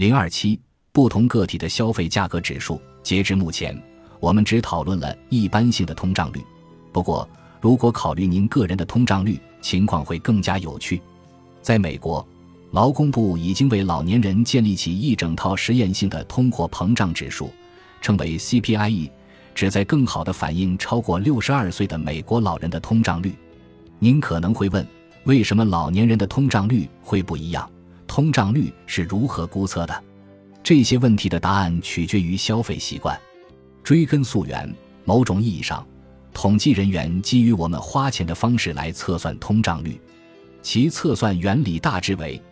零二七，不同个体的消费价格指数。截至目前，我们只讨论了一般性的通胀率。不过，如果考虑您个人的通胀率，情况会更加有趣。在美国，劳工部已经为老年人建立起一整套实验性的通货膨胀指数，称为 CPIE，旨在更好地反映超过六十二岁的美国老人的通胀率。您可能会问，为什么老年人的通胀率会不一样？通胀率是如何估测的？这些问题的答案取决于消费习惯。追根溯源，某种意义上，统计人员基于我们花钱的方式来测算通胀率。其测算原理大致为：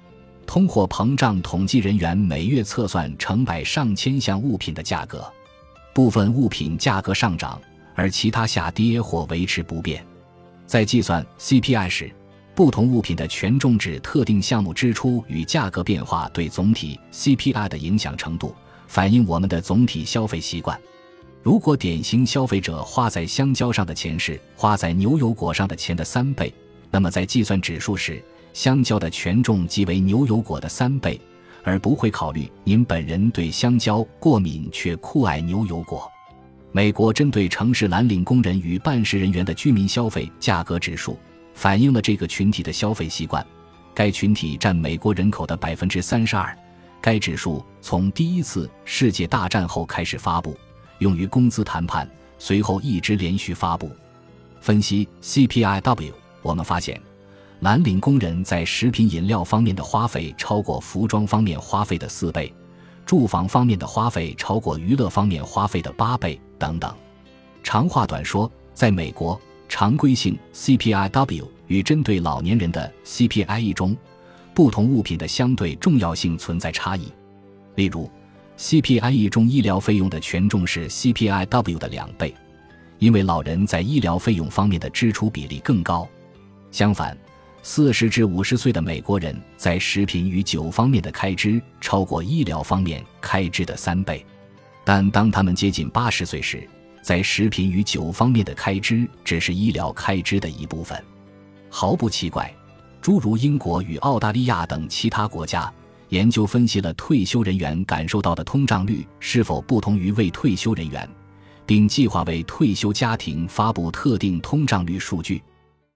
通货膨胀统计人员每月测算成百上千项物品的价格，部分物品价格上涨，而其他下跌或维持不变。在计算 CPI 时，不同物品的权重指特定项目支出与价格变化对总体 CPI 的影响程度，反映我们的总体消费习惯。如果典型消费者花在香蕉上的钱是花在牛油果上的钱的三倍。那么，在计算指数时，香蕉的权重即为牛油果的三倍，而不会考虑您本人对香蕉过敏却酷爱牛油果。美国针对城市蓝领工人与办事人员的居民消费价格指数，反映了这个群体的消费习惯。该群体占美国人口的百分之三十二。该指数从第一次世界大战后开始发布，用于工资谈判，随后一直连续发布。分析 CPIW。我们发现，蓝领工人在食品饮料方面的花费超过服装方面花费的四倍，住房方面的花费超过娱乐方面花费的八倍等等。长话短说，在美国，常规性 CPIW 与针对老年人的 CPIE 中，不同物品的相对重要性存在差异。例如，CPIE 中医疗费用的权重是 CPIW 的两倍，因为老人在医疗费用方面的支出比例更高。相反，四十至五十岁的美国人在食品与酒方面的开支超过医疗方面开支的三倍，但当他们接近八十岁时，在食品与酒方面的开支只是医疗开支的一部分。毫不奇怪，诸如英国与澳大利亚等其他国家，研究分析了退休人员感受到的通胀率是否不同于未退休人员，并计划为退休家庭发布特定通胀率数据。